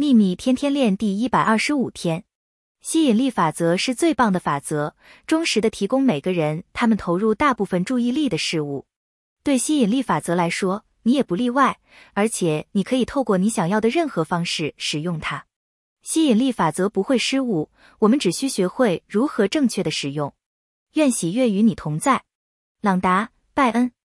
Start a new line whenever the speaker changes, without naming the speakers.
秘密天天练第一百二十五天。吸引力法则是最棒的法则忠实的提供每个人他们投入大部分注意力的事物。对吸引力法则来说你也不例外而且你可以透过你想要的任何方式使用它。吸引力法则不会失误我们只需学会如何正确的使用。愿喜悦与你同在。朗达拜恩。